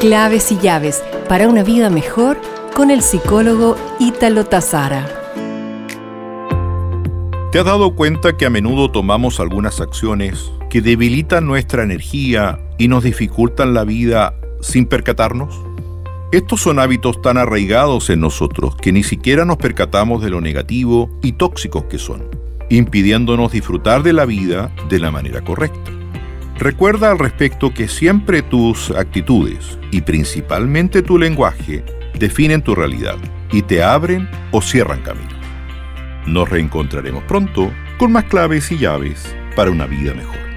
Claves y llaves para una vida mejor con el psicólogo Ítalo Tazara. ¿Te has dado cuenta que a menudo tomamos algunas acciones que debilitan nuestra energía y nos dificultan la vida sin percatarnos? Estos son hábitos tan arraigados en nosotros que ni siquiera nos percatamos de lo negativo y tóxicos que son, impidiéndonos disfrutar de la vida de la manera correcta. Recuerda al respecto que siempre tus actitudes y principalmente tu lenguaje definen tu realidad y te abren o cierran camino. Nos reencontraremos pronto con más claves y llaves para una vida mejor.